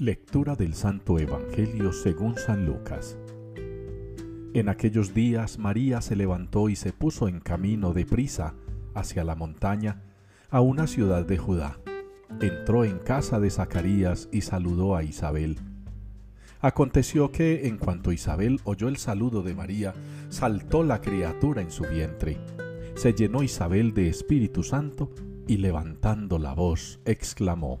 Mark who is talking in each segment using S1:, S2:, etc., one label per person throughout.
S1: Lectura del Santo Evangelio según San Lucas. En aquellos días María se levantó y se puso en camino de prisa hacia la montaña, a una ciudad de Judá. Entró en casa de Zacarías y saludó a Isabel. Aconteció que, en cuanto Isabel oyó el saludo de María, saltó la criatura en su vientre. Se llenó Isabel de Espíritu Santo y levantando la voz, exclamó,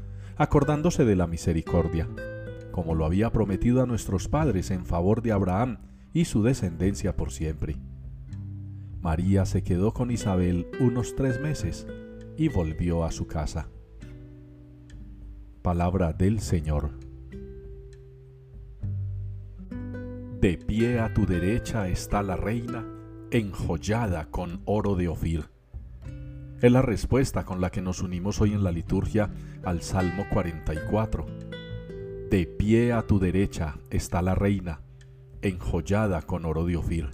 S1: acordándose de la misericordia, como lo había prometido a nuestros padres en favor de Abraham y su descendencia por siempre. María se quedó con Isabel unos tres meses y volvió a su casa. Palabra del Señor. De pie a tu derecha está la reina, enjollada con oro de Ofir es la respuesta con la que nos unimos hoy en la liturgia al Salmo 44. De pie a tu derecha está la reina, enjollada con oro de Ofir.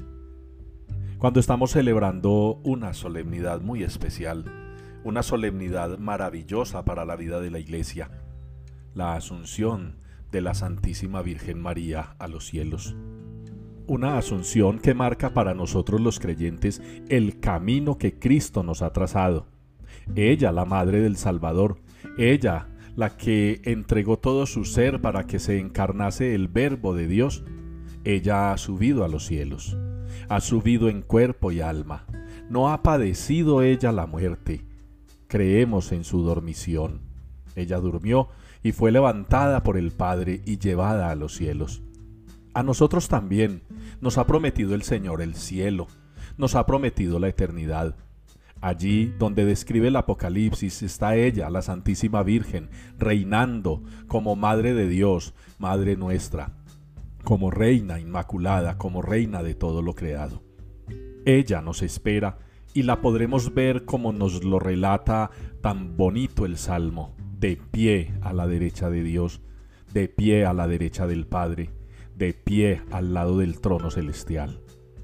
S1: Cuando estamos celebrando una solemnidad muy especial, una solemnidad maravillosa para la vida de la Iglesia, la asunción de la Santísima Virgen María a los cielos una asunción que marca para nosotros los creyentes el camino que Cristo nos ha trazado. Ella, la Madre del Salvador, ella, la que entregó todo su ser para que se encarnase el Verbo de Dios, ella ha subido a los cielos, ha subido en cuerpo y alma, no ha padecido ella la muerte. Creemos en su dormición. Ella durmió y fue levantada por el Padre y llevada a los cielos. A nosotros también nos ha prometido el Señor el cielo, nos ha prometido la eternidad. Allí donde describe el Apocalipsis está ella, la Santísima Virgen, reinando como Madre de Dios, Madre nuestra, como Reina Inmaculada, como Reina de todo lo creado. Ella nos espera y la podremos ver como nos lo relata tan bonito el Salmo, de pie a la derecha de Dios, de pie a la derecha del Padre, de pie al lado del trono celestial,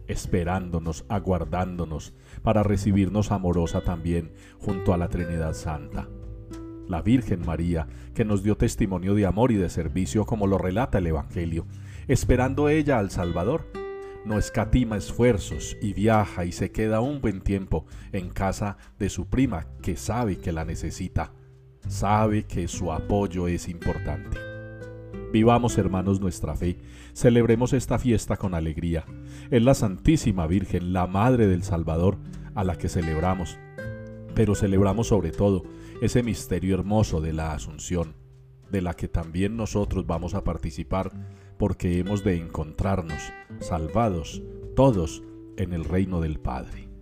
S1: esperándonos, aguardándonos, para recibirnos amorosa también junto a la Trinidad Santa. La Virgen María, que nos dio testimonio de amor y de servicio como lo relata el Evangelio, esperando ella al Salvador, no escatima esfuerzos y viaja y se queda un buen tiempo en casa de su prima que sabe que la necesita, sabe que su apoyo es importante. Vivamos, hermanos, nuestra fe. Celebremos esta fiesta con alegría. Es la Santísima Virgen, la Madre del Salvador, a la que celebramos. Pero celebramos sobre todo ese misterio hermoso de la Asunción, de la que también nosotros vamos a participar, porque hemos de encontrarnos salvados todos en el reino del Padre.